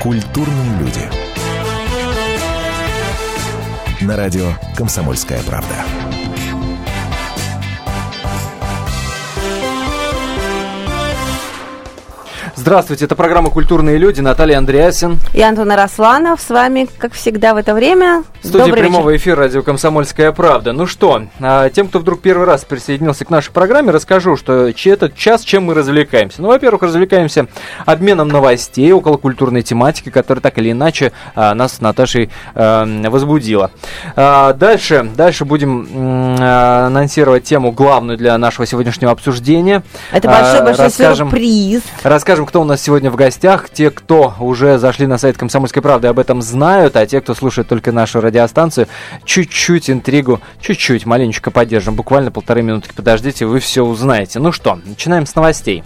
Культурные люди. На радио «Комсомольская правда». Здравствуйте, это программа «Культурные люди». Наталья Андреасин. И Антон Арасланов с вами, как всегда, в это время. В студии Добрый прямого вечер. эфира радио «Комсомольская правда». Ну что, а, тем, кто вдруг первый раз присоединился к нашей программе, расскажу, что этот час чем мы развлекаемся. Ну, во-первых, развлекаемся обменом новостей около культурной тематики, которая так или иначе а, нас с Наташей а, возбудила. Дальше, дальше будем анонсировать тему главную для нашего сегодняшнего обсуждения. Это большой-большой расскажем, сюрприз. Расскажем, кто у нас сегодня в гостях. Те, кто уже зашли на сайт «Комсомольской правды», об этом знают, а те, кто слушает только нашу радиостанцию, чуть-чуть интригу, чуть-чуть, маленечко поддержим. Буквально полторы минутки подождите, вы все узнаете. Ну что, начинаем с новостей.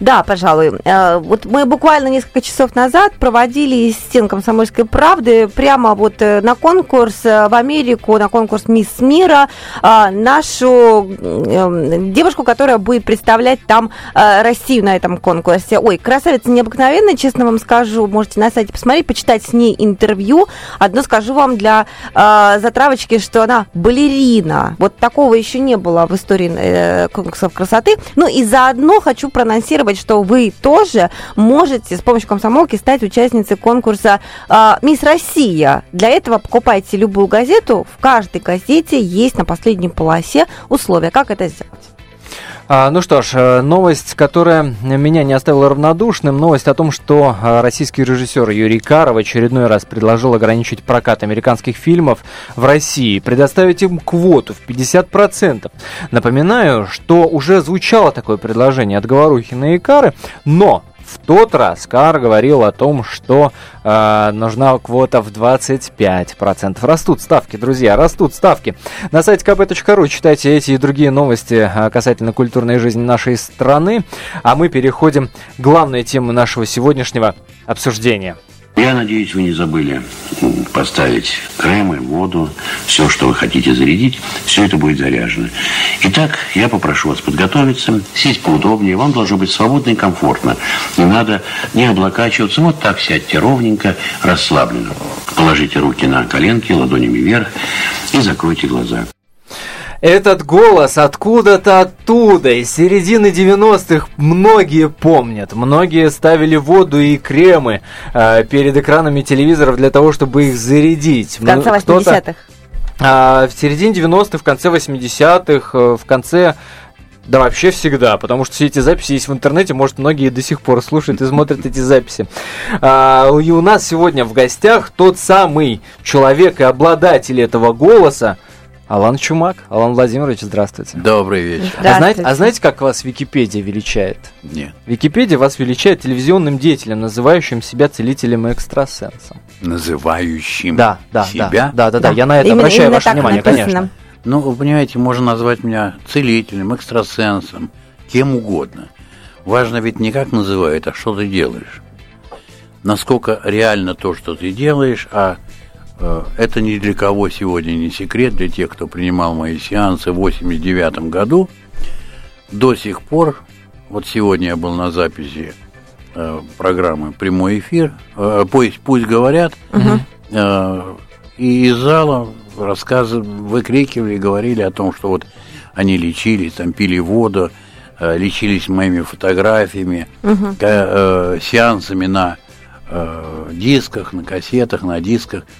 Да, пожалуй. Э, вот мы буквально несколько часов назад проводили из стен комсомольской правды прямо вот э, на конкурс э, в Америку, на конкурс Мисс Мира, нашу девушку, которая будет представлять там Россию на этом конкурсе. Ой, красавица необыкновенная, честно вам скажу. Можете на сайте посмотреть, почитать с ней интервью. Одно скажу вам для затравочки, что она балерина. Вот такого еще не было в истории конкурсов красоты. Ну и заодно хочу проанонсировать анонсировать, что вы тоже можете с помощью комсомолки стать участницей конкурса э, «Мисс Россия». Для этого покупайте любую газету. В каждой газете есть на последней полосе условия. Как это сделать? А, ну что ж, э, новость, которая меня не оставила равнодушным, новость о том, что э, российский режиссер Юрий Каров очередной раз предложил ограничить прокат американских фильмов в России, предоставить им квоту в 50%. Напоминаю, что уже звучало такое предложение от Говорухина и Кары, но в тот раз Кар говорил о том, что э, нужна квота в 25%. Растут ставки, друзья, растут ставки. На сайте kp.ru читайте эти и другие новости э, касательно культурной жизни нашей страны. А мы переходим к главной теме нашего сегодняшнего обсуждения – я надеюсь, вы не забыли поставить кремы, воду, все, что вы хотите зарядить, все это будет заряжено. Итак, я попрошу вас подготовиться, сесть поудобнее, вам должно быть свободно и комфортно. Не надо не облокачиваться, вот так сядьте ровненько, расслабленно. Положите руки на коленки, ладонями вверх и закройте глаза. Этот голос откуда-то оттуда, из середины 90-х, многие помнят. Многие ставили воду и кремы э, перед экранами телевизоров для того, чтобы их зарядить. В конце 80-х. А, в середине 90-х, в конце 80-х, э, в конце да вообще всегда, потому что все эти записи есть в интернете, может, многие до сих пор слушают и смотрят эти записи. А, и у нас сегодня в гостях тот самый человек и обладатель этого голоса, Алан Чумак. Алан Владимирович, здравствуйте. Добрый вечер. А знаете, а знаете, как вас Википедия величает? Нет. Википедия вас величает телевизионным деятелем, называющим себя целителем и экстрасенсом. Называющим да, да, себя? Да, да, да, да. Я на это именно, обращаю именно ваше внимание, написано. конечно. Ну, вы понимаете, можно назвать меня целителем, экстрасенсом, кем угодно. Важно ведь не как называют, а что ты делаешь. Насколько реально то, что ты делаешь, а это ни для кого сегодня не секрет, для тех, кто принимал мои сеансы в 89 году. До сих пор, вот сегодня я был на записи э, программы «Прямой эфир», э, пусть, пусть говорят, угу. э, и из зала рассказывали, выкрикивали, говорили о том, что вот они лечились, там пили воду, э, лечились моими фотографиями, угу. э, сеансами на э, дисках, на кассетах, на дисках –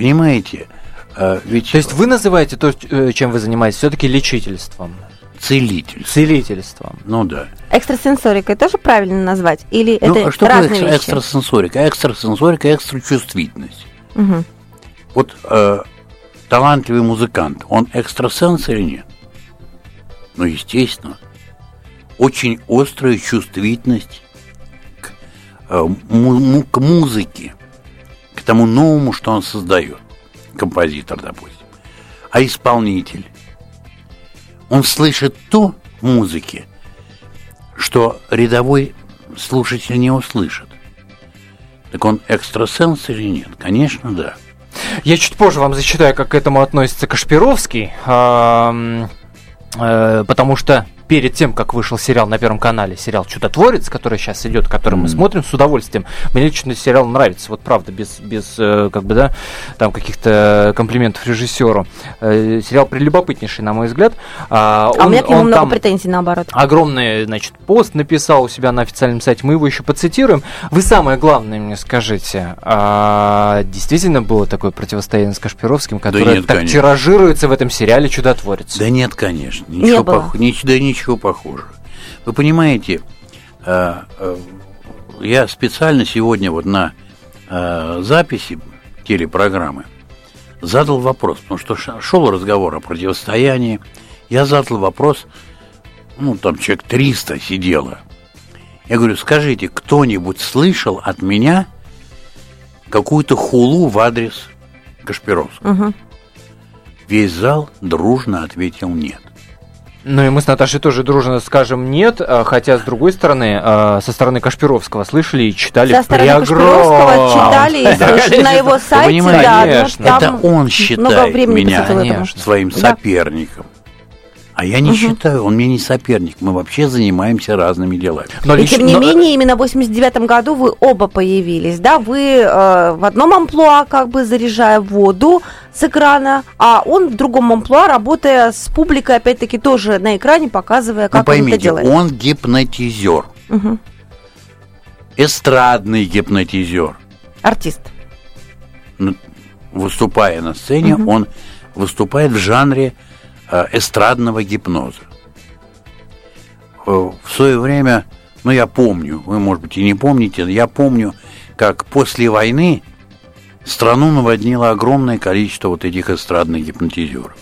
Понимаете? А, ведь... То есть вы называете то, э, чем вы занимаетесь, все-таки лечительством? Целительством. Целительством. Ну да. Экстрасенсорикой тоже правильно назвать? Или ну, это а что разные такое вещи? экстрасенсорика? Экстрасенсорика – экстрачувствительность. Угу. Вот э, талантливый музыкант, он экстрасенс или нет? Ну, естественно. Очень острая чувствительность к, э, му- к музыке тому новому, что он создает, композитор, допустим. А исполнитель, он слышит то в музыке, что рядовой слушатель не услышит. Так он экстрасенс или нет? Конечно, да. Я чуть позже вам зачитаю, как к этому относится Кашпировский, э, потому что перед тем, как вышел сериал на Первом канале, сериал «Чудотворец», который сейчас идет, который мы смотрим с удовольствием. Мне лично сериал нравится, вот правда, без, без э, как бы, да, там каких-то комплиментов режиссеру. Э, сериал прелюбопытнейший, на мой взгляд. А, он, у меня к нему много претензий, наоборот. огромный, значит, пост написал у себя на официальном сайте. Мы его еще поцитируем. Вы самое главное мне скажите, а, действительно было такое противостояние с Кашпировским, которое нет, так конечно. тиражируется в этом сериале «Чудотворец»? Да нет, конечно, Не ничего, было. пох- нич- да ничего похожего. Вы понимаете, э, э, я специально сегодня вот на э, записи телепрограммы задал вопрос, потому что шел разговор о противостоянии. Я задал вопрос, ну там человек 300 сидело. Я говорю, скажите, кто-нибудь слышал от меня какую-то хулу в адрес Кашпировского? Мгм. Весь зал дружно ответил нет. Ну и мы с Наташей тоже дружно скажем нет, а, хотя с другой стороны, а, со стороны Кашпировского слышали и читали Со стороны при Кашпировского огромном читали и слышали на его сайте, да, ну, Это он считает меня своим соперником. А я не считаю, он мне не соперник. Мы вообще занимаемся разными делами. Но И лично- тем не но- менее, именно в 89 году вы оба появились, да? Вы э, в одном амплуа, как бы заряжая воду с экрана, а он в другом амплуа, работая с публикой, опять-таки, тоже на экране, показывая, Ну как он это поймите, делает. он гипнотизер. Мгм. Эстрадный гипнотизер. Артист. Ну, Выступая на сцене, он выступает в жанре эстрадного гипноза. Э, В свое время, ну я помню, вы, может быть, и не помните, я помню, как после войны страну наводнило огромное количество вот этих эстрадных гипнотизеров.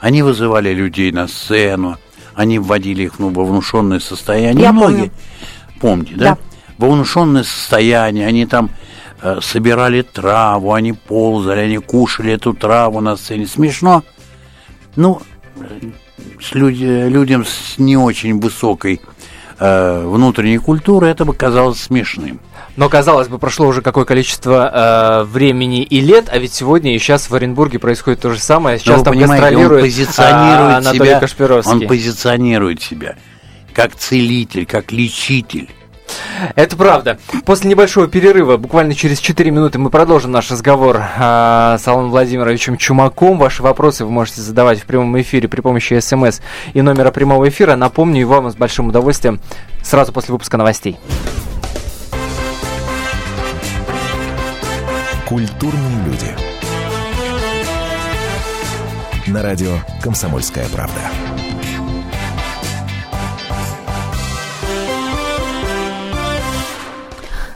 Они вызывали людей на сцену, они вводили их ну, во внушенное состояние. Я Многие, помните, да? Да. Во внушенное состояние, они там э, собирали траву, они ползали, они кушали эту траву на сцене. Смешно. Ну, с люди- людям с не очень высокой э, внутренней культурой это бы казалось смешным. Но, казалось бы, прошло уже какое количество э, времени и лет, а ведь сегодня и сейчас в Оренбурге происходит то же самое. Сейчас вы там гастролирует он позиционирует а, Анатолий себя, Кашпировский. он позиционирует себя как целитель, как лечитель. Это правда. После небольшого перерыва, буквально через 4 минуты, мы продолжим наш разговор а, с Аланом Владимировичем Чумаком. Ваши вопросы вы можете задавать в прямом эфире при помощи СМС и номера прямого эфира. Напомню и вам с большим удовольствием сразу после выпуска новостей. Культурные люди. На радио «Комсомольская правда».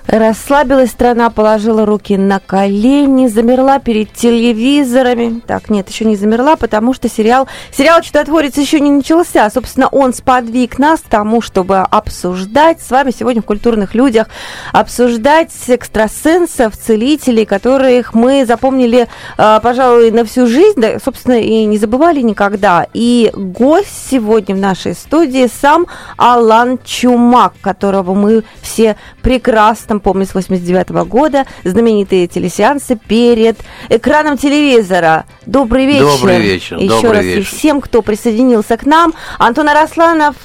Расслабилась страна, положила руки на колени, замерла перед телевизорами. Так, нет, еще не замерла, потому что сериал, сериал «Чудотворец» еще не начался. Собственно, он сподвиг нас к тому, чтобы обсуждать с вами сегодня в «Культурных людях», обсуждать экстрасенсов, целителей, которых мы запомнили, э, пожалуй, на всю жизнь, да, собственно, и не забывали никогда. И гость сегодня в нашей студии сам Алан Чумак, которого мы все прекрасно помним с 89 года, знаменитые телесеансы перед экраном телевизора. Добрый вечер. Добрый вечер, Еще добрый раз и вечер. всем, кто присоединился к нам. Антон Арасланов.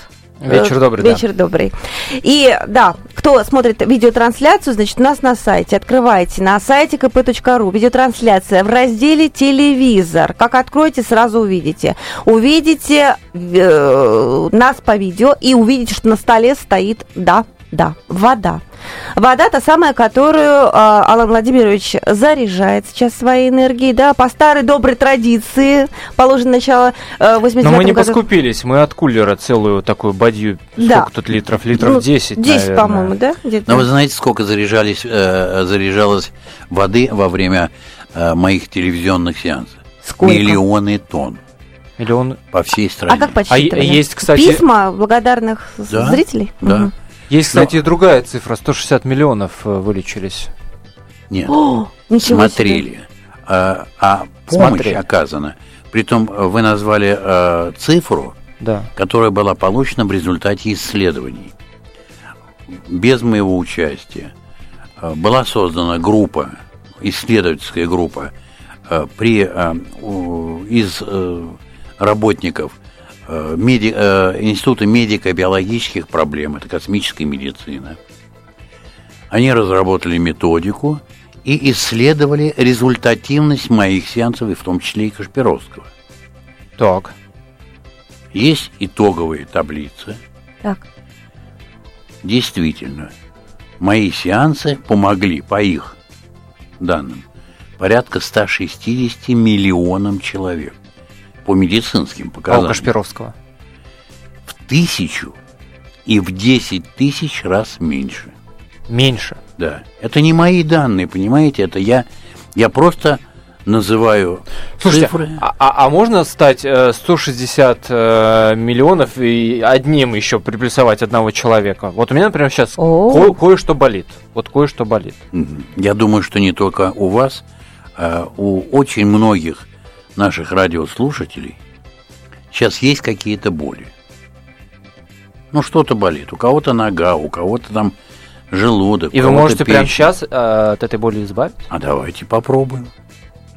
Вечер э, добрый, да. Вечер добрый. И да, кто смотрит видеотрансляцию, значит, у нас на сайте. Открывайте на сайте kp.ru видеотрансляция в разделе «Телевизор». Как откроете, сразу увидите. Увидите э, нас по видео и увидите, что на столе стоит, да, да, вода. Вода та самая, которую э, Алан Владимирович заряжает сейчас своей энергией, да, по старой доброй традиции, положено начало э, 89 Но мы не году. поскупились, мы от кулера целую такую бадью, Да. сколько тут литров? Литров Ну, 10, 10, наверное. по-моему, да? Где-то. Но вы знаете, сколько заряжались, э, заряжалось воды во время э, моих телевизионных сеансов? Сколько? Миллионы тонн Или он... по всей стране. А как подсчитывали? А есть, кстати- Письма благодарных Да, зрителей? Да. Мгм. Есть, кстати, и другая цифра, 160 миллионов э, вылечились. Нет. О, ничего смотрели. А, а помощь Смотрели. оказана. Притом э, вы назвали э, цифру, Да. которая была получена в результате исследований. Без моего участия э, была создана группа, исследовательская группа, при, из работников меди- э, Института медико-биологических проблем, это космическая медицина. Они разработали методику и исследовали результативность моих сеансов, и в том числе и Кашпировского. Так. Есть итоговые таблицы. Так. Действительно, мои сеансы помогли по их данным порядка 160 миллионам человек по медицинским А у показаниям. Кашпировского. В тысячу и в 10 тысяч раз меньше. Меньше. Да. Это не мои данные, понимаете? Это я, я просто называю Слушайте, цифры. а, а- а можно стать э, 160 э, миллионов и одним еще приплюсовать одного человека? Вот у меня, например, сейчас ко- кое-что болит. Вот кое-что болит. Я думаю, что не только у вас, а у очень многих наших радиослушателей сейчас есть какие-то боли. Ну, что-то болит. У кого-то нога, у кого-то там желудок. И вы можете прямо печень. сейчас э, от этой боли избавиться? А давайте попробуем.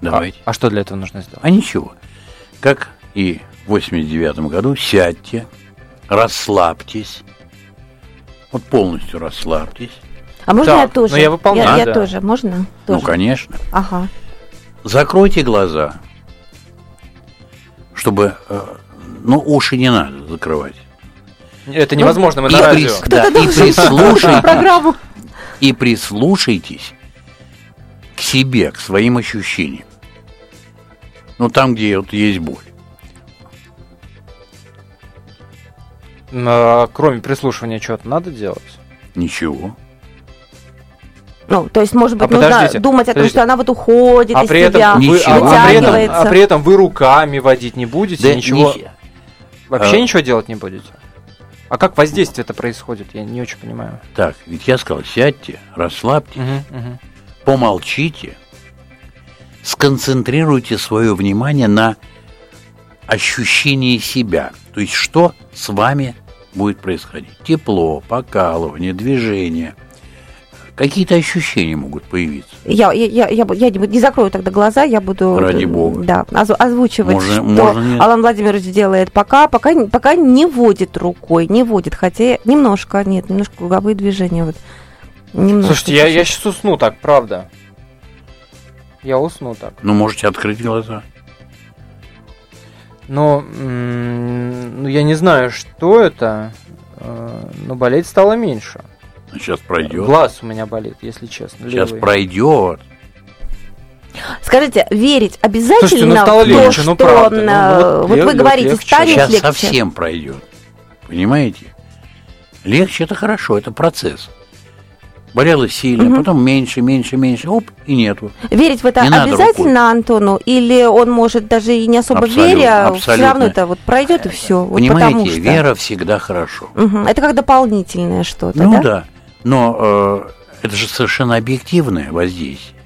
Давайте. А, а что для этого нужно сделать? А ничего. Как и в 89 году, сядьте, расслабьтесь. Вот полностью расслабьтесь. А можно Так, я тоже? ну я выполняю, Я, да. тоже, можно? Ну, Тоже. конечно. Ага. Закройте глаза, чтобы, э, ну, уши не надо закрывать. Это невозможно, мы и на радио. прис- да, и прислушайтесь, программу. и прислушайтесь к себе, к своим ощущениям. Ну, там, где вот есть боль. А Кроме прислушивания, что-то надо делать? Ничего. Ну, то есть, может быть, А нужно подождите, думать о том, подождите. что она вот уходит А из при, этом себя, вы, а, а при этом, вытягивается. а при этом вы руками водить не будете? Да ничего, ни- вообще а- ничего делать не будете? А как воздействие это происходит? Я не очень понимаю. Так, ведь я сказал, сядьте, расслабьтесь, Мгм, мгм. помолчите, сконцентрируйте свое внимание на ощущении себя. То есть, что с вами будет происходить. Тепло, покалывание, движение. Какие-то ощущения могут появиться. Я, я, я, я, я не, буду- не закрою тогда глаза, я буду Ради э, бога. Да, озв- озвучивать, Можно- что можно не- Алан Владимирович делает пока, пока, не- пока не водит рукой, не водит, хотя немножко, нет, немножко круговые движения. Вот. Немножко, Слушайте, я, я сейчас усну так, правда. Я усну так. Ну, можете открыть глаза. Но ну, я не знаю, что это, э, но болеть стало меньше. Сейчас пройдет. Глаз у меня болит, если честно. Сейчас левый. пройдет. Скажите, верить обязательно Слушайте, ну стало в то, легче, ну что правда, э, ну, ну, вот вот лег- вы вот говорите, легче. станет Сейчас легче. совсем пройдет. Понимаете? Легче это хорошо, это процесс. Болело сильно, Мгм. потом меньше, меньше, меньше, оп, и нету. Верить в это Не обязательно Антону? Или он может даже и не особо Абсолютно, веря, все равно это вот пройдет и все. Понимаете, вера всегда хорошо. Это как дополнительное что-то, ну да? да, но э, это же совершенно объективное воздействие.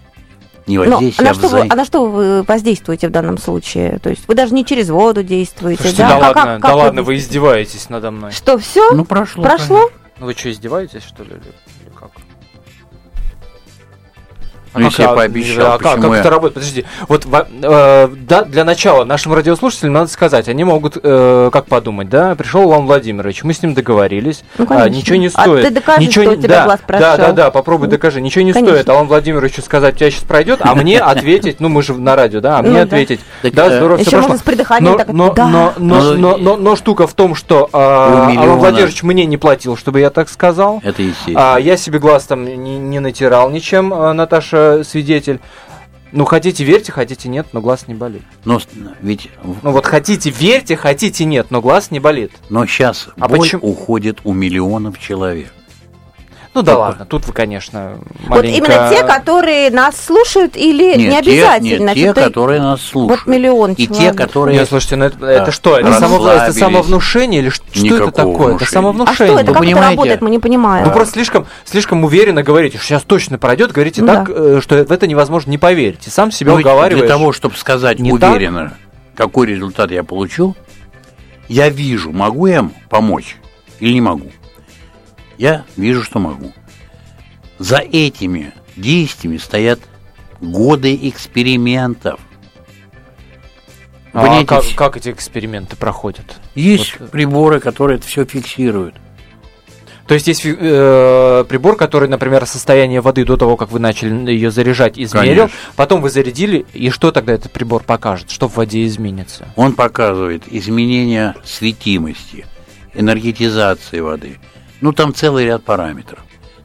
Не воздействие, на а что, вы, а на что вы воздействуете в данном случае? То есть вы даже не через воду действуете, Слушайте, да? да, Как- ладно, как- да как ладно, вы издеваетесь надо мной. Что, все? Ну, прошло. Прошло? Ну вы что, издеваетесь, что ли? Или или как? Ну, если я пообещал, а как, почему как я- это работает? Подожди, вот во- э, да, для начала нашим радиослушателям надо сказать, они могут э, как подумать, да? Пришел Иван Владимирович, мы с ним договорились, Ну, а, ничего не А стоит. ты докажи, ничего что не- у тебя да, глаз Да, прошел. да, да, попробуй докажи. Ничего не Конечно. стоит Алан Владимировичу сказать, у тебя сейчас пройдет, а мне ответить, ну мы же на радио, да, а мне Ну, да. ответить, да, э, здорово, все Еще прошло. можно с придыханием Но, да. Ну, штука в том, что э, миллиона. Алан Владимирович мне не платил, чтобы я так сказал. Это естественно. А, я себе глаз там не, натирал ничем, а, Свидетель. Ну, хотите верьте, хотите нет, но глаз не болит. Но ведь Ну вот хотите верьте, хотите нет, но глаз не болит. но сейчас А боль почему- уходит у миллионов человек. Ну да ладно, тут вы, конечно, Вот маленько... именно те, которые нас слушают, или не Нет, те, обязательно? нет, те, Что-то- которые нас слушают. Вот миллион И те, которые... Нет, слушайте, ну это, это Да. что? Это, само- это самовнушение или ш- что, это такое? Это внушения. А самовнушение. что это? Вы Как это понимаете? работает? Мы не понимаем. Ну просто слишком, слишком уверенно говорите, что сейчас точно пройдет, говорите Ну так, э, что в это невозможно не поверить. И сам себя Ну, уговариваешь. Для того, чтобы сказать Не уверенно, какой результат я получу, я вижу, могу я ему помочь или не могу. Я вижу, что могу. За этими действиями стоят годы экспериментов. А как, как эти эксперименты проходят? Есть приборы, которые это все фиксируют. То есть есть э, прибор, который, например, состояние воды до того, как вы начали ее заряжать, измерил. Конечно. Потом вы зарядили, и что тогда этот прибор покажет? Что в воде изменится? Он показывает изменение светимости, энергетизации воды. Ну, там целый ряд параметров.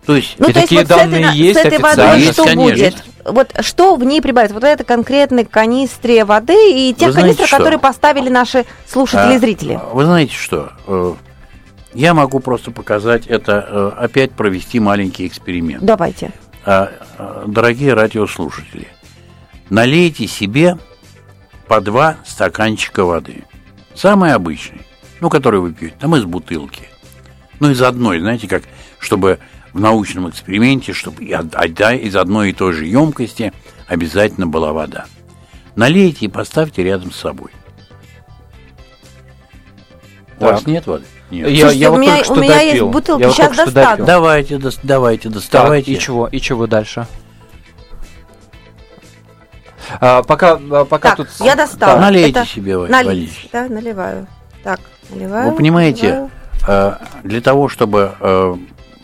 То есть, Ну, то есть такие вот с этой данные есть с этой водой? Есть, что конечно. будет? Вот что в ней прибавится? Вот это конкретной канистре воды и тех что? которые поставили наши слушатели и а, зрители. Вы знаете что? Э, Я могу просто показать это, э, опять провести маленький эксперимент. Давайте. А, а, Дорогие радиослушатели, налейте себе по два стаканчика воды. Самый обычный, ну, который вы пьете, там из бутылки. Ну, из одной, знаете, как, чтобы в научном эксперименте, чтобы из одной и той же емкости обязательно была вода. Налейте и поставьте рядом с собой. У вас Так. нет воды? Нет. Я, Слушайте, я у вот меня- только что у меня есть допил. бутылки, Я вот щас только что достану. допил. Давайте, дос- давайте, Так, доставайте. и чего? И чего дальше? А, пока, а, пока Так, тут... я достала. Да, налейте Это себе налить. Да, наливаю. Так, наливаю. Вы понимаете, наливаю. Э, для того, чтобы э,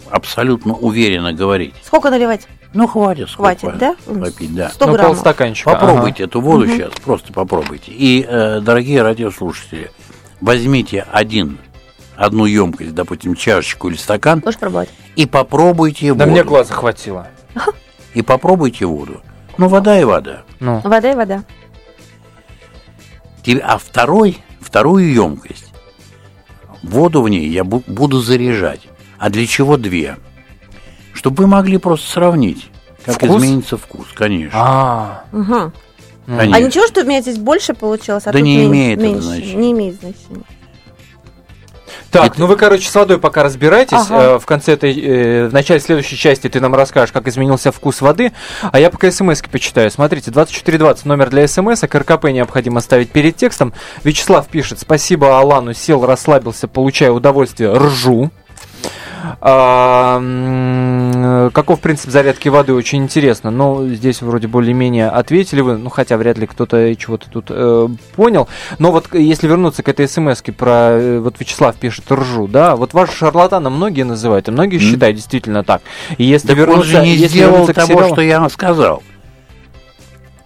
абсолютно уверенно говорить, Сколько наливать? ну хватит, сколько Хватит, да? попить, да. 100 Ну, граммов. полстаканчика. Попробуйте эту воду сейчас, просто попробуйте. И, э, дорогие радиослушатели, возьмите один, одну емкость, допустим, чашечку или стакан, Можешь пробовать? и попробуйте Ага. Да воду. мне глаза хватило. И попробуйте воду. Ну, вода и вода. Ну, Вода и вода. А второй, вторую емкость, воду в ней я бу- буду заряжать. А для чего две? Чтобы вы могли просто сравнить, как Вкус? изменится вкус, конечно. а, Угу. конечно. А ничего, что у меня здесь больше получилось, а Да тут не имеет это меньше? значения. Не имеет значения. Так, ну вы, короче, с водой пока разбирайтесь. Ага. Э, В конце этой, э, в начале следующей части ты нам расскажешь, как изменился вкус воды. А я пока смс почитаю. Смотрите, 2420 номер для смс, РКП необходимо ставить перед текстом. Вячеслав пишет, спасибо Алану, сел, расслабился, получаю удовольствие, ржу. А, каков принцип зарядки воды, очень интересно. Но здесь вроде более-менее ответили вы, ну хотя вряд ли кто-то чего-то тут э, понял. Но вот э, если вернуться к этой смс про, э, вот Вячеслав пишет ржу, да, вот ваш шарлатана многие называют, и многие считают действительно так. И если Так он вернуться, же не если сделал того, сериалу- что я вам сказал.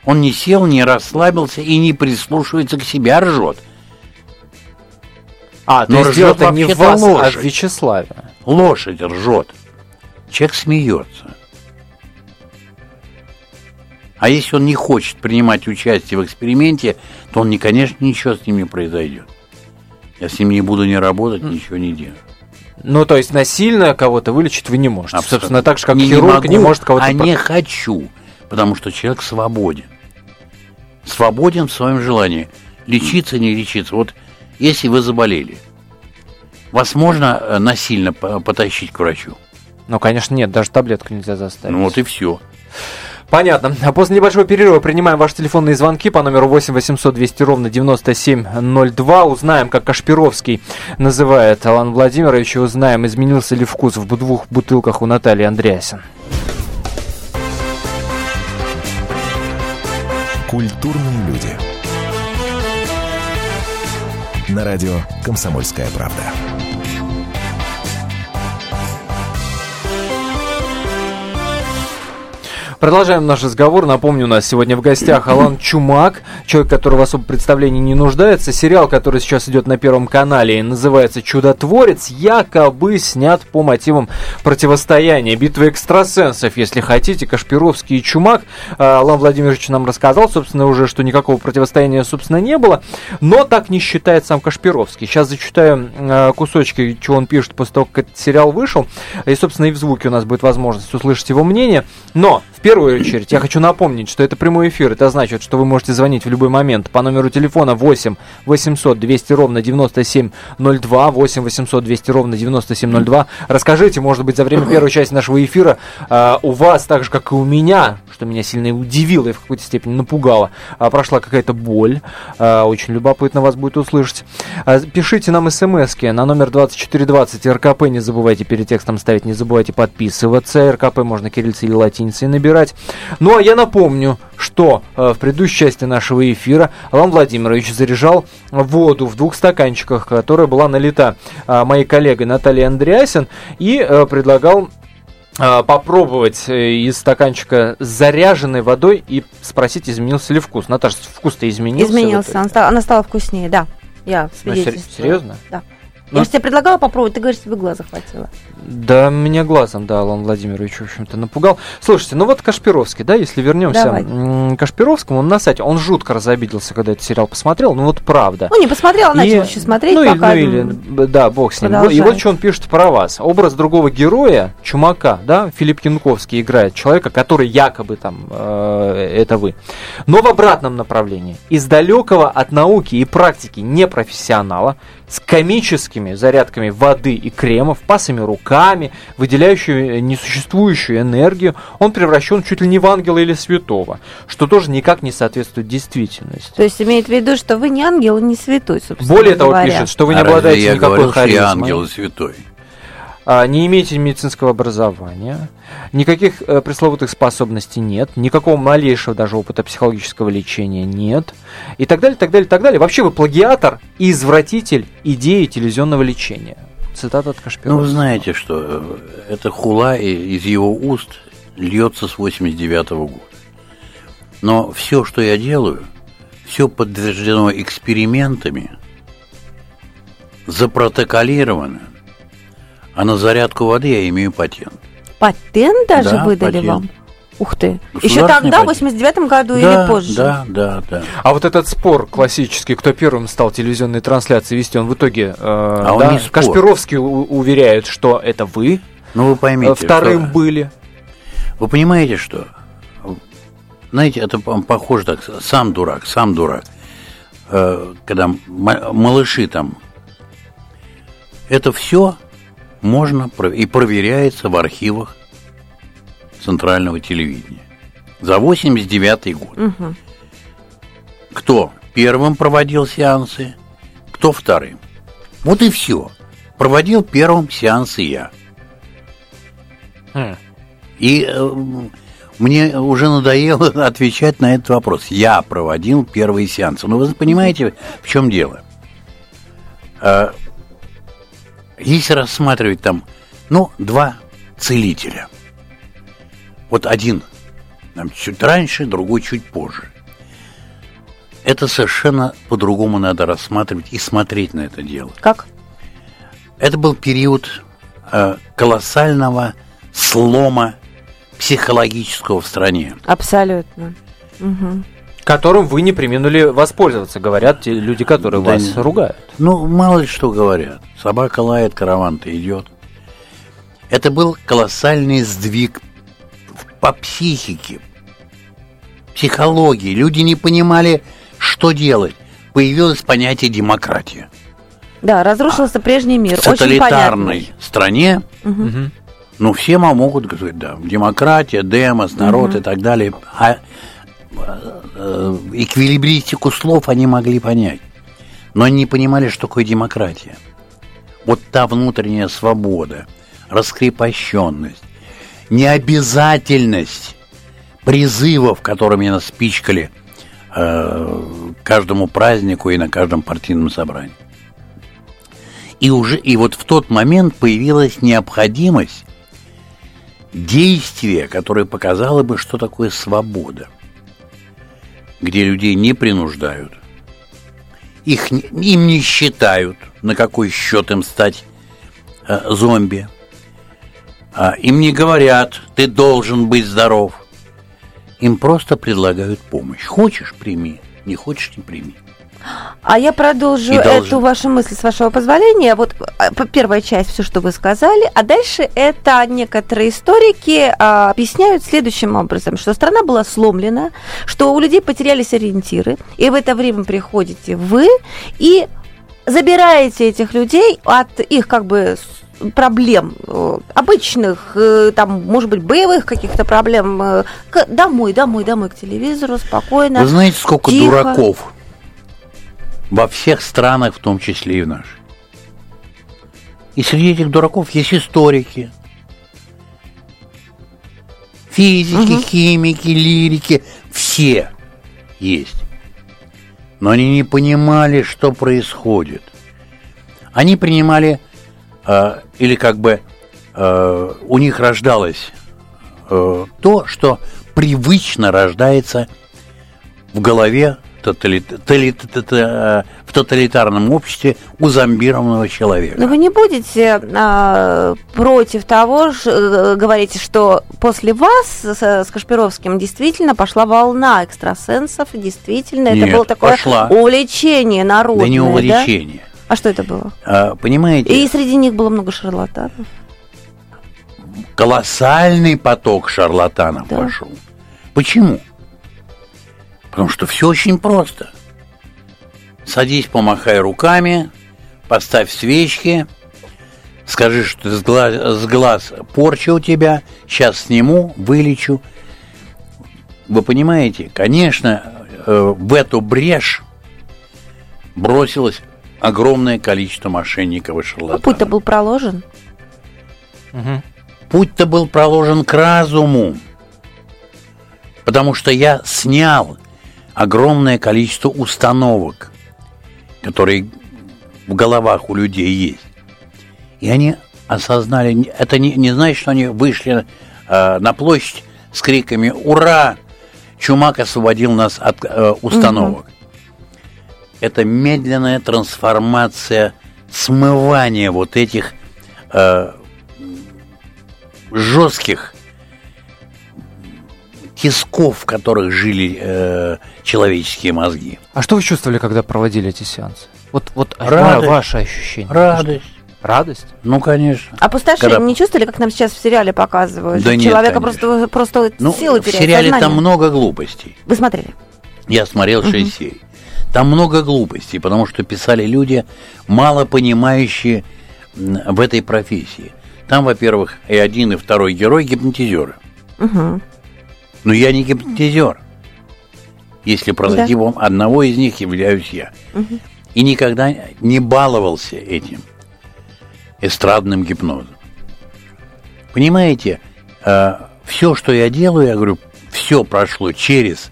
Он не сел, не расслабился и не прислушивается к себе, а ржет. А, то Но есть ржет дело-то не в вас, а в Вячеславе. Лошадь ржет. Человек смеется. А если он не хочет принимать участие в эксперименте, то он, не, конечно, ничего с ним не произойдет. Я с ним не буду ни работать, ничего не делать. Ну, то есть насильно кого-то вылечить вы не можете. Абсолютно. Собственно, так же, как Не- хирург не, могу, может кого-то... А не хочу, потому что человек свободен. Свободен в своем желании. Лечиться, не лечиться. Вот если вы заболели, вас можно э, насильно по- потащить к врачу? Ну, конечно, нет, даже таблетку нельзя заставить. Ну вот и все. Понятно. А после небольшого перерыва принимаем ваши телефонные звонки по номеру 8 800 200 ровно 9702. Узнаем, как Кашпировский называет Алан Владимирович. И узнаем, изменился ли вкус в двух бутылках у Натальи Андреасин. Культурные люди. На радио «Комсомольская правда». Продолжаем наш разговор. Напомню, у нас сегодня в гостях Алан Чумак, человек, который в особом представлении не нуждается. Сериал, который сейчас идет на Первом канале, называется «Чудотворец», якобы снят по мотивам противостояния, битвы экстрасенсов, если хотите. Кашпировский и Чумак. А, Алан Владимирович нам рассказал, собственно, уже, что никакого противостояния, собственно, не было. Но так не считает сам Кашпировский. Сейчас зачитаю э, кусочки, что он пишет после того, как этот сериал вышел. И, собственно, и в звуке у нас будет возможность услышать его мнение. Но, первую очередь, я хочу напомнить, что это прямой эфир. Это значит, что вы можете звонить в любой момент по номеру телефона 8 800 200 ровно 9702, 8 800 200 ровно 9702. Расскажите, может быть, за время первой части нашего эфира э, у вас, так же, как и у меня, что меня сильно удивило и в какой-то степени напугало, а, прошла какая-то боль. А, Очень любопытно вас будет услышать. А, Пишите нам смс на номер 2420 РКП. Не забывайте перед текстом ставить, не забывайте подписываться. РКП можно кириллицей или латиницей набирать. Собирать. Ну, а я напомню, что э, в предыдущей части нашего эфира Алан Владимирович заряжал воду в двух стаканчиках, которая была налита э, моей коллегой Натальей Андреасин, и э, предлагал попробовать из стаканчика с заряженной водой и спросить, изменился ли вкус. Наташа, вкус-то изменился? Изменился, она стала, она стала вкуснее, да. Я Ну, серьезно? Да. Ну, Я же тебе предлагала попробовать, ты говоришь, тебе глаза хватило. Да, меня глазом, да, Алан Владимирович, в общем-то, напугал. Слушайте, ну вот Кашпировский, да, если вернемся Давай. к Кашпировскому, он на сайте, он жутко разобиделся, когда этот сериал посмотрел, ну вот правда. Ну, не посмотрела, начал И- еще смотреть, ну, или- пока... ну, или, да, бог с ним. И продолжает. вот что он пишет про вас. Образ другого героя, Чумака, да, Филипп Янковский играет человека, который якобы там, э, это вы. Но в обратном направлении. Из далекого от науки и практики непрофессионала, с комическими зарядками воды и кремов, пасами руками, выделяющими несуществующую энергию, он превращен чуть ли не в ангела или святого, что тоже никак не соответствует действительности. То есть имеет в виду, что вы не ангел и не святой, собственно Более того, говоря. пишет, что вы не А обладаете я никакой говорил, что я харизмой. ангел и святой. А, не имеете медицинского образования, никаких э, пресловутых способностей нет, никакого малейшего даже опыта психологического лечения нет, и так далее, так далее, так далее. Вообще вы плагиатор и извратитель идеи телевизионного лечения. Цитата от Ну, Кашпирова. вы знаете, что э, эта хула из его уст льется с 89 года. Но все, что я делаю, все подтверждено экспериментами, запротоколировано, а на зарядку воды я имею патент. Патент даже Да, выдали патент. вам? Ух ты. Еще тогда, в патент. 89 году да, или позже? Да, да, да. А вот этот спор классический, кто первым стал телевизионные трансляции вести, он в итоге... э, он да, не спор. Кашпировский у- уверяет, что это вы Ну, вы э, поймите, вторым что- были. Вы понимаете, что? Знаете, это по- похоже так, сам дурак, сам дурак. Э, Когда м- малыши там, это все можно и проверяется в архивах центрального телевидения. За 89 год. Мгм. Кто первым проводил сеансы, кто вторым. Вот и все. Проводил первым сеансы я. Хм. И э, мне уже надоело отвечать на этот вопрос. Я проводил первые сеансы. Но вы понимаете, в чем дело? Э, если рассматривать там, ну, два целителя. Вот один там, чуть раньше, другой чуть позже. Это совершенно по-другому надо рассматривать и смотреть на это дело. Как? Это был период э, колоссального слома психологического в стране. Абсолютно. Мгм. Которым вы не применули воспользоваться, говорят те люди, которые Да вас не- ругают. Ну, мало ли что говорят. Собака лает, караван-то идет. Это был колоссальный сдвиг по психике, психологии. Люди не понимали, что делать. Появилось понятие демократия. Да, разрушился прежний мир. В тоталитарной стране Мгм. Ну, все мо- могут говорить, да, демократия, демос, народ и так далее. А эквилибристику слов они могли понять. Но они не понимали, что такое демократия. Вот та внутренняя свобода, раскрепощенность, необязательность призывов, которыми нас спичкали э, каждому празднику и на каждом партийном собрании. И уже и вот в тот момент появилась необходимость действия, которое показало бы, что такое свобода, где людей не принуждают, их, им не считают, на какой счет им стать э, зомби, А, им не говорят, ты должен быть здоров, им просто предлагают помощь. Хочешь – прими, не хочешь – не прими. А я продолжу И должен. эту вашу мысль, с вашего позволения. Вот п- первая часть, все, что вы сказали. А дальше это некоторые историки а, объясняют следующим образом, что страна была сломлена, что у людей потерялись ориентиры, и в это время приходите вы и забираете этих людей от их как бы проблем э, обычных, э, там, может быть, боевых каких-то проблем, э, к- домой, домой, домой к телевизору, спокойно. Вы знаете, сколько тихо. дураков во всех странах, в том числе и в нашей? И среди этих дураков есть историки, Физики, химики, лирики, все есть. Но они не понимали, что происходит. Они принимали, э, или как бы э, у них рождалось э, то, что привычно рождается в голове тоталит- талит- тата- в тоталитарном обществе у зомбированного человека. Но вы не будете а, против того, ш- э, говорите, что после вас с, с Кашпировским действительно пошла волна экстрасенсов, действительно это Нет, было такое пошла. увлечение народное, да не увлечение. А что это было? А, понимаете, И среди них было много шарлатанов. колоссальный поток шарлатанов Да. пошел. Почему? Потому что все очень просто. Садись, помахай руками, поставь свечки, скажи, что с глаз, с глаз порча у тебя, сейчас сниму, вылечу. Вы понимаете, конечно, э, в эту брешь бросилось огромное количество мошенников и А шарлатанов. путь-то был проложен. Путь-то был проложен к разуму. Потому что я снял огромное количество установок, которые в головах у людей есть. И они осознали, это не, не значит, что они вышли э, на площадь с криками «Ура! Чумак освободил нас от э, установок». Это медленная трансформация, смывание вот этих э, жестких тисков, в которых жили э, человеческие мозги. А что вы чувствовали, когда проводили эти сеансы? Вот, вот а, Радость. ваше ощущение. Радость. Радость? Ну, конечно. Опустошение Когда- не чувствовали, как нам сейчас в сериале показывают? Да нет, Человека конечно. просто, просто Ну, силы в теряет, сериале сознание. там много глупостей. Вы смотрели? Я смотрел шесть серий. Там много глупостей, потому что писали люди, мало понимающие в этой профессии. Там, во-первых, и один, и второй герой гипнотизеры. Мгм. Но я не гипнотизер. Если прототипом одного из них являюсь я. И никогда не баловался этим эстрадным гипнозом. Понимаете, все, что я делаю, я говорю, все прошло через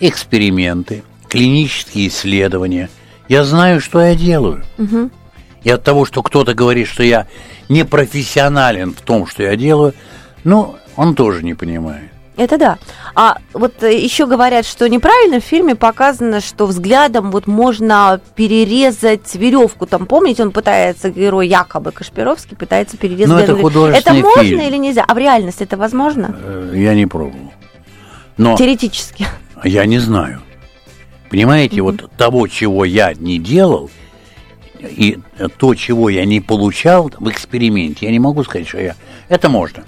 эксперименты, клинические исследования. Я знаю, что я делаю. И от того, что кто-то говорит, что я не профессионален в том, что я делаю, ну, он тоже не понимает. Это да. А вот еще говорят, что неправильно в фильме показано, что взглядом вот можно перерезать веревку. Там, помните, он пытается, герой якобы Кашпировский, пытается перерезать это веревку. художественный Это можно фильм. или нельзя? А в реальности это возможно? Э, Я не пробовал. Но Теоретически. я не знаю. Понимаете, вот того, чего я не делал, и то, чего я не получал в эксперименте, я не могу сказать, что я... Это можно.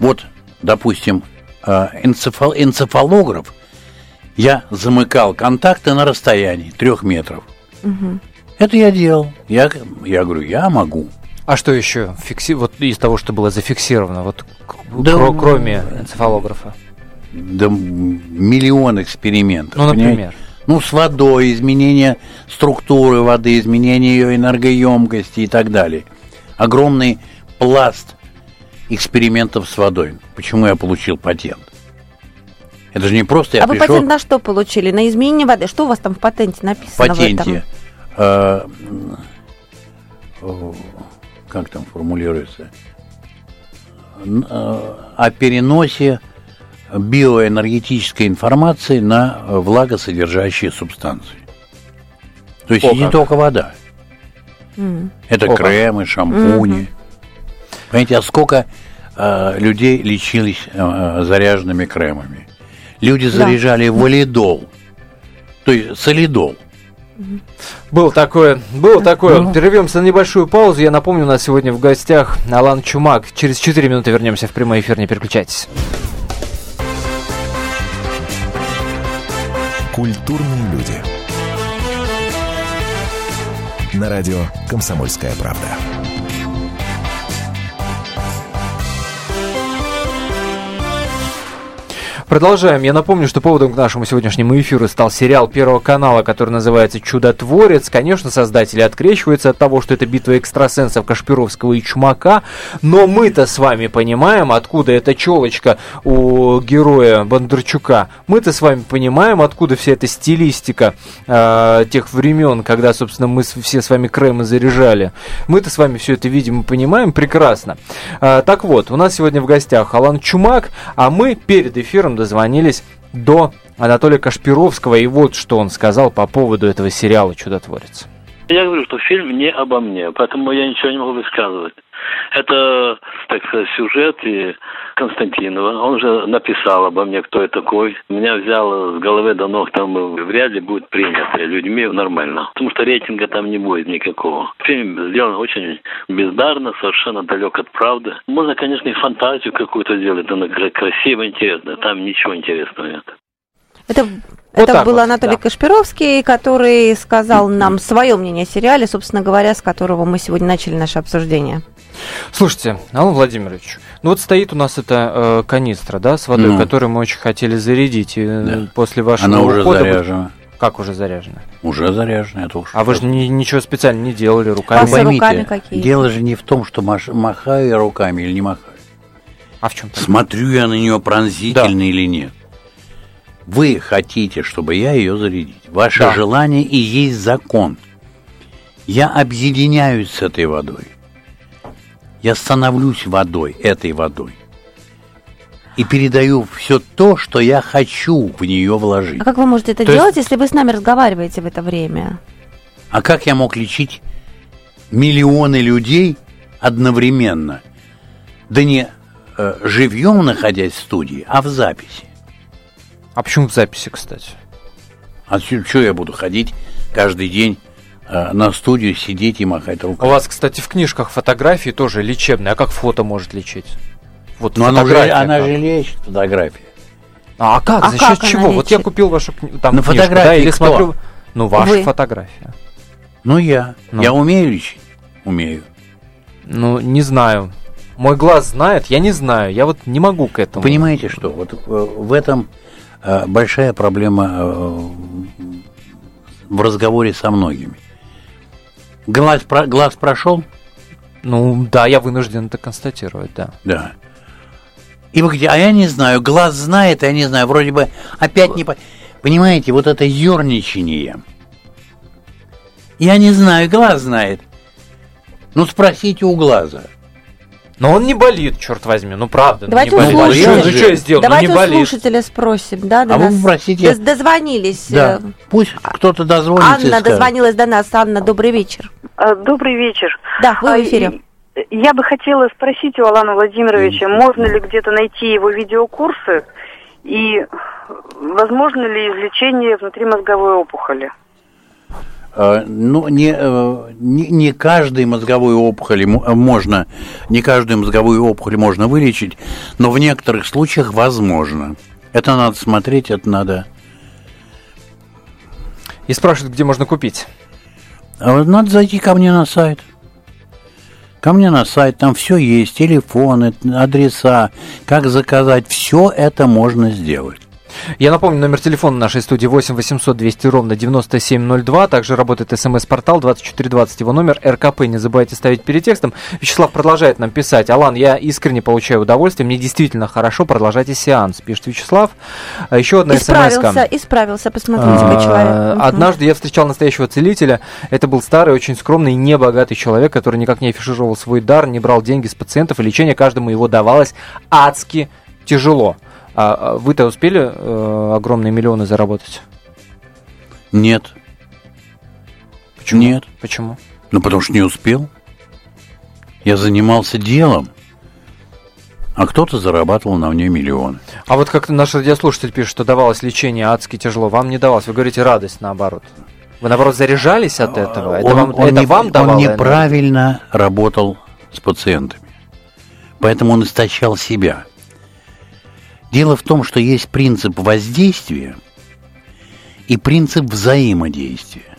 Вот, допустим, э, энцефал- энцефалограф, я замыкал контакты на расстоянии трех метров. Это я делал. Я, я говорю, я могу. А что еще? Фикси... Вот из того, что было зафиксировано, вот Да, кро- кроме энцефалографа. Да миллион экспериментов. Ну, понимаете? например. Ну, с водой, изменение структуры воды, изменение ее энергоемкости и так далее. Огромный пласт экспериментов с водой. Почему я получил патент? Это же не просто я а вы пришел патент на что получили? На изменение воды? Что у вас там в патенте в написано? в патенте. этом? э, м, о, как там формулируется? Э, О переносе биоэнергетической информации на э, влагосодержащие субстанции. То есть О, не как. только вода. М. Это О, кремы, шампуни. Понимаете, а сколько э, людей лечились э, заряженными кремами? Люди заряжали валидол, то есть солидол. Было такое, было такое. Ну. Прервемся на небольшую паузу. Я напомню, у нас сегодня в гостях Алан Чумак. Через 4 минуты вернемся в прямой эфир, не переключайтесь. Культурные люди. На радио «Комсомольская правда». Продолжаем. Я напомню, что поводом к нашему сегодняшнему эфиру стал сериал Первого канала, который называется «Чудотворец». Конечно, создатели открещиваются от того, что это битва экстрасенсов Кашпировского и Чумака, но мы-то с вами понимаем, откуда эта челочка у героя Бондарчука. Мы-то с вами понимаем, откуда вся эта стилистика э, тех времен, когда, собственно, мы все с вами Крэмы заряжали. Мы-то с вами все это видим и понимаем прекрасно. Э, так вот, у нас сегодня в гостях Алан Чумак, а мы перед эфиром дозвонились до Анатолия Кашпировского, и вот что он сказал по поводу этого сериала «Чудотворец». Я говорю, что фильм не обо мне, поэтому я ничего не могу высказывать. Это, так сказать, сюжет и Константинова. Он же написал обо мне, кто я такой. Меня взял с головы до ног, там вряд ли будет принято людьми нормально. Потому что рейтинга там не будет никакого. Фильм сделан очень бездарно, совершенно далек от правды. Можно, конечно, и фантазию какую-то сделать, она красиво, интересно. Там ничего интересного нет. Это, вот это был вот, Анатолий да. Кашпировский, который сказал нам свое мнение о сериале, собственно говоря, с которого мы сегодня начали наше обсуждение. Слушайте, Алан Владимирович, ну вот стоит у нас эта э, канистра, да, с водой, ну. которую мы очень хотели зарядить, и да. после вашего Она уже ухода... заряжена. Как уже заряжена? Уже заряжена, это уж. А вы же ни, ничего специально не делали руками? А Поймите, руками какие? дело же не в том, что маш, махаю я руками или не махаю. А в чем? Смотрю я на нее пронзительно да. или нет. Вы хотите, чтобы я ее зарядить. Ваше да. желание и есть закон. Я объединяюсь с этой водой. Я становлюсь водой, этой водой. И передаю все то, что я хочу в нее вложить. А как вы можете это то делать, есть... если вы с нами разговариваете в это время? А как я мог лечить миллионы людей одновременно? Да не э, живьем находясь в студии, а в записи. А почему в записи, кстати? А что я буду ходить каждый день э, на студию, сидеть и махать руками? У вас, кстати, в книжках фотографии тоже лечебные. А как фото может лечить? Вот Но она же, она же лечит фотография. А, а как? А За счет чего? Вот я купил вашу там, на книжку, да, или кто? смотрю. Ну, ваша Вы. фотография. Ну, я. Ну. Я умею лечить? Умею. Ну, не знаю. Мой глаз знает, я не знаю. Я вот не могу к этому. Понимаете что? Вот э, в этом большая проблема э, в разговоре со многими. Глаз, про, глаз прошел? Ну, да, я вынужден это констатировать, да. Да. И вы говорите, а я не знаю, глаз знает, а я не знаю, вроде бы опять не... Понимаете, вот это ерничание. Я не знаю, глаз знает. Ну, спросите у глаза. Но он не болит, черт возьми, ну правда. Давайте ну, не болит. Слушателя, ну, что я сделал? Давайте ну, не болит. слушателя спросим, да, до а нас. вы попросите... Дозвонились. Да, э, пусть кто-то дозвонится Анна дозвонилась до нас. Анна, добрый вечер. А, добрый вечер. Да, вы в а, эфире. Я бы хотела спросить у Алана Владимировича, можно ли где-то найти его видеокурсы и возможно ли излечение внутримозговой опухоли? Э, ну, не, э, не, не каждой мозговой опухоли можно, не каждую мозговую опухоль можно вылечить, но в некоторых случаях возможно. Это надо смотреть, это надо... И спрашивают, где можно купить. Надо зайти ко мне на сайт. Ко мне на сайт, там все есть, телефоны, адреса, как заказать, все это можно сделать. Я напомню, номер телефона нашей студии 8 800 200 ровно 9702. Также работает смс-портал 2420. Его номер РКП. Не забывайте ставить перед текстом. Вячеслав продолжает нам писать. Алан, я искренне получаю удовольствие. Мне действительно хорошо. Продолжайте сеанс. Пишет Вячеслав. А еще одна смс Исправился, исправился. Посмотрите, какой человек. Однажды я встречал настоящего целителя. Это был старый, очень скромный и небогатый человек, который никак не афишировал свой дар, не брал деньги с пациентов, и лечение каждому его давалось адски тяжело. А, а вы-то успели э, огромные миллионы заработать? Нет. Почему? Нет. Почему? Ну, потому что не успел. Я занимался делом, а кто-то зарабатывал на мне миллионы. А вот как наш радиослушатель пишет, что давалось лечение адски тяжело, вам не давалось. Вы говорите радость наоборот. Вы наоборот заряжались от этого? Это он, вам, он это не, вам давало? Он неправильно работал с пациентами. Поэтому он истощал себя. Дело в том, что есть принцип воздействия и принцип взаимодействия.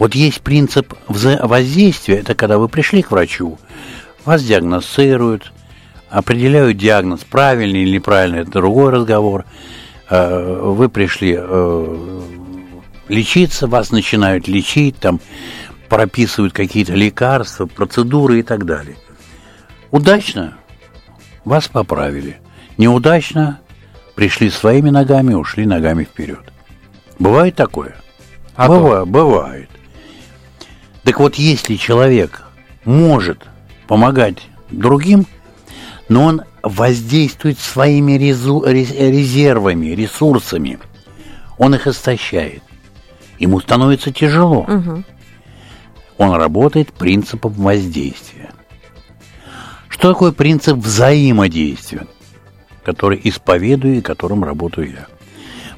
Вот есть принцип воздействия, это когда вы пришли к врачу, вас диагностируют, определяют диагноз, правильный или неправильный, это другой разговор. Э, Вы пришли э, лечиться, вас начинают лечить, там прописывают какие-то лекарства, процедуры и так далее. Удачно вас поправили. Неудачно пришли своими ногами, ушли ногами вперед. Бывает такое? А то. бывает. Так вот, если человек может помогать другим, но он воздействует своими резу- рез- резервами, ресурсами, он их истощает. Ему становится тяжело. Он работает принципом воздействия. Что такое принцип взаимодействия, который исповедую и которым работаю я?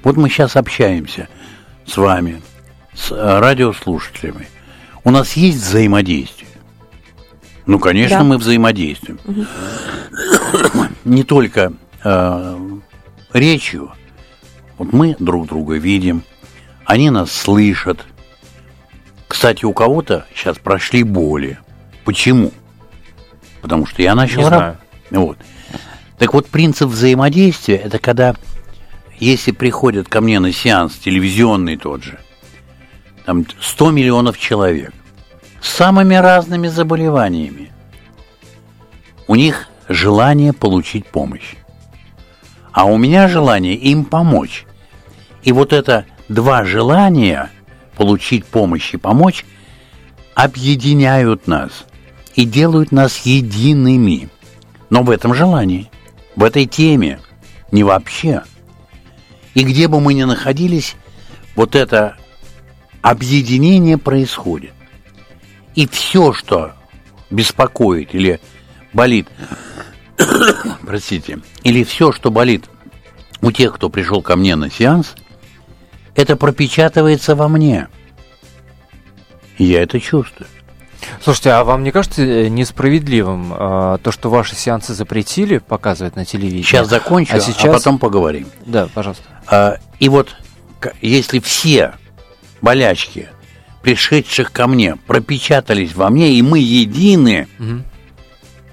Вот мы сейчас общаемся с вами, с э, радиослушателями. У нас есть взаимодействие. Ну, конечно, Да. мы взаимодействуем. Не только э, речью. Вот мы друг друга видим, они нас слышат. Кстати, у кого-то сейчас прошли боли. Почему? Потому что я начал Не раб- знаю. Вот. Так вот, принцип взаимодействия это когда, если приходят ко мне на сеанс телевизионный тот же, там 100 миллионов человек с самыми разными заболеваниями, у них желание получить помощь. А у меня желание им помочь. И вот это два желания получить помощь и помочь объединяют нас и делают нас едиными. Но в этом желании, в этой теме, не вообще. И где бы мы ни находились, вот это объединение происходит. И все, что беспокоит или болит, простите, или все, что болит у тех, кто пришел ко мне на сеанс, это пропечатывается во мне. Я это чувствую. Слушайте, а вам не кажется э, несправедливым э, то, что ваши сеансы запретили показывать на телевидении? Сейчас закончу, а а, сейчас... потом поговорим. Да, пожалуйста. А, и вот если все болячки, пришедших ко мне, пропечатались во мне, и мы едины, Мгм.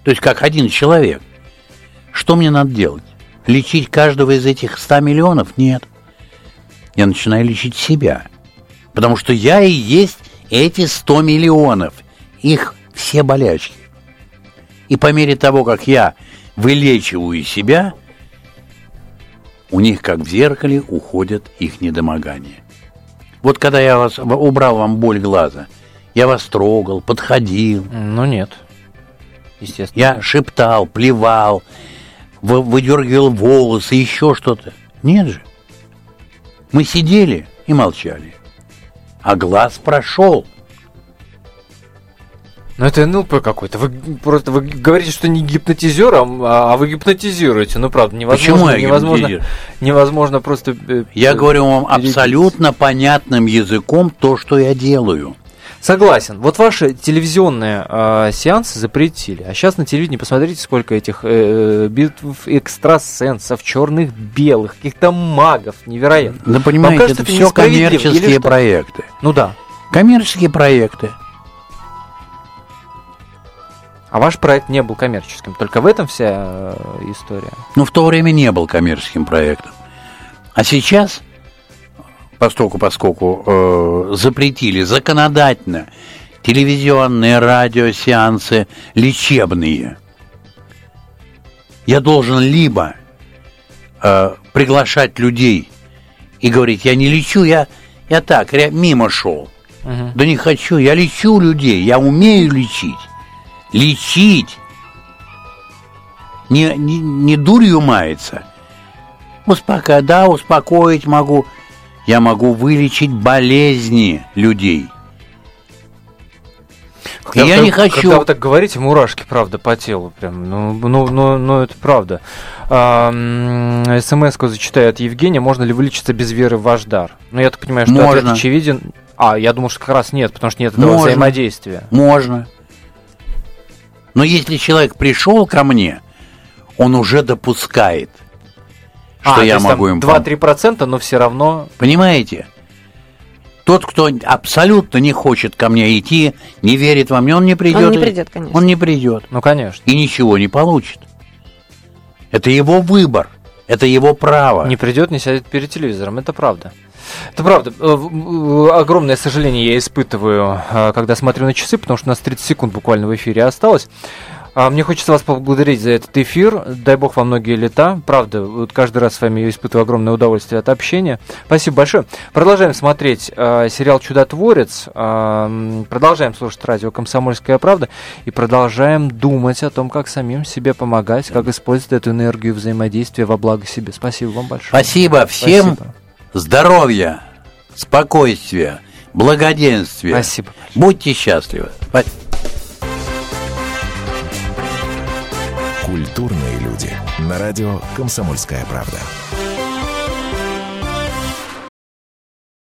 то есть как один человек, что мне надо делать? Лечить каждого из этих 100 миллионов? Нет. Я начинаю лечить себя. Потому что я и есть эти 100 миллионов. Их все болячки. И по мере того, как я вылечиваю себя, у них, как в зеркале, уходят их недомогания. Вот когда я вас убрал вам боль глаза, я вас трогал, подходил, Ну нет. Естественно. я шептал, плевал, вы- выдергивал волосы, еще что-то. Нет же. Мы сидели и молчали. А глаз прошел. Ну это НЛП какой-то. Вы просто вы говорите, что не гипнотизер, а, а вы гипнотизируете. Ну правда, невозможно. Почему я невозможно, гипнотизирую? невозможно просто. э, Я э, говорю вам абсолютно понятным языком то, что я делаю. Согласен. Вот ваши телевизионные э, сеансы запретили. А сейчас на телевидении посмотрите, сколько этих э, битв экстрасенсов, черных, белых, каких-то магов. Невероятно. Да понимаете, кажется, это все коммерческие проекты. Ну да. Коммерческие проекты. А ваш проект не был коммерческим. Только в этом вся э, история. Но в то время не был коммерческим проектом. А сейчас, поскольку, поскольку э, запретили законодательно телевизионные радиосеансы лечебные, я должен либо э, приглашать людей и говорить, я не лечу, я, я так, ре- мимо шел. Мгм. Да не хочу, я лечу людей, я умею лечить. Лечить. Не, не, не дурью мается. Успока, да, успокоить могу. Я могу вылечить болезни людей. Когда я вы не хочу. Когда вы так говорите, мурашки, правда, по телу. Прям, ну, ну, ну, ну это правда. А, СМС-ку зачитаю от Евгения. Можно ли вылечиться без веры в ваш дар? Ну, я так понимаю, что ответ Можно. очевиден. А, я думал, что как раз нет, потому что нет этого Можно. взаимодействия. Можно. Но если человек пришел ко мне, он уже допускает, что а, я то есть могу там им помочь. 2-3%, но все равно... Понимаете? Тот, кто абсолютно не хочет ко мне идти, не верит во мне, он не придет. Он не придет, конечно. Он не придет. Ну, конечно. И ничего не получит. Это его выбор, это его право. Не придет, не сядет перед телевизором, это правда. Это правда. Э, Огромное сожаление я испытываю, э, когда смотрю на часы, потому что у нас 30 секунд буквально в эфире осталось. А Мне хочется вас поблагодарить за этот эфир. Дай бог вам многие лета. Правда, вот каждый раз с вами я испытываю огромное удовольствие от общения. Спасибо большое. Продолжаем смотреть э, сериал «Чудотворец». Э, продолжаем слушать радио «Комсомольская правда». И продолжаем думать о том, как самим себе помогать, как использовать эту энергию взаимодействия во благо себе. Спасибо вам большое. Спасибо всем. Спасибо. Здоровья, спокойствия, благоденствия. Спасибо. Будьте счастливы. Культурные люди. На радио «Комсомольская правда».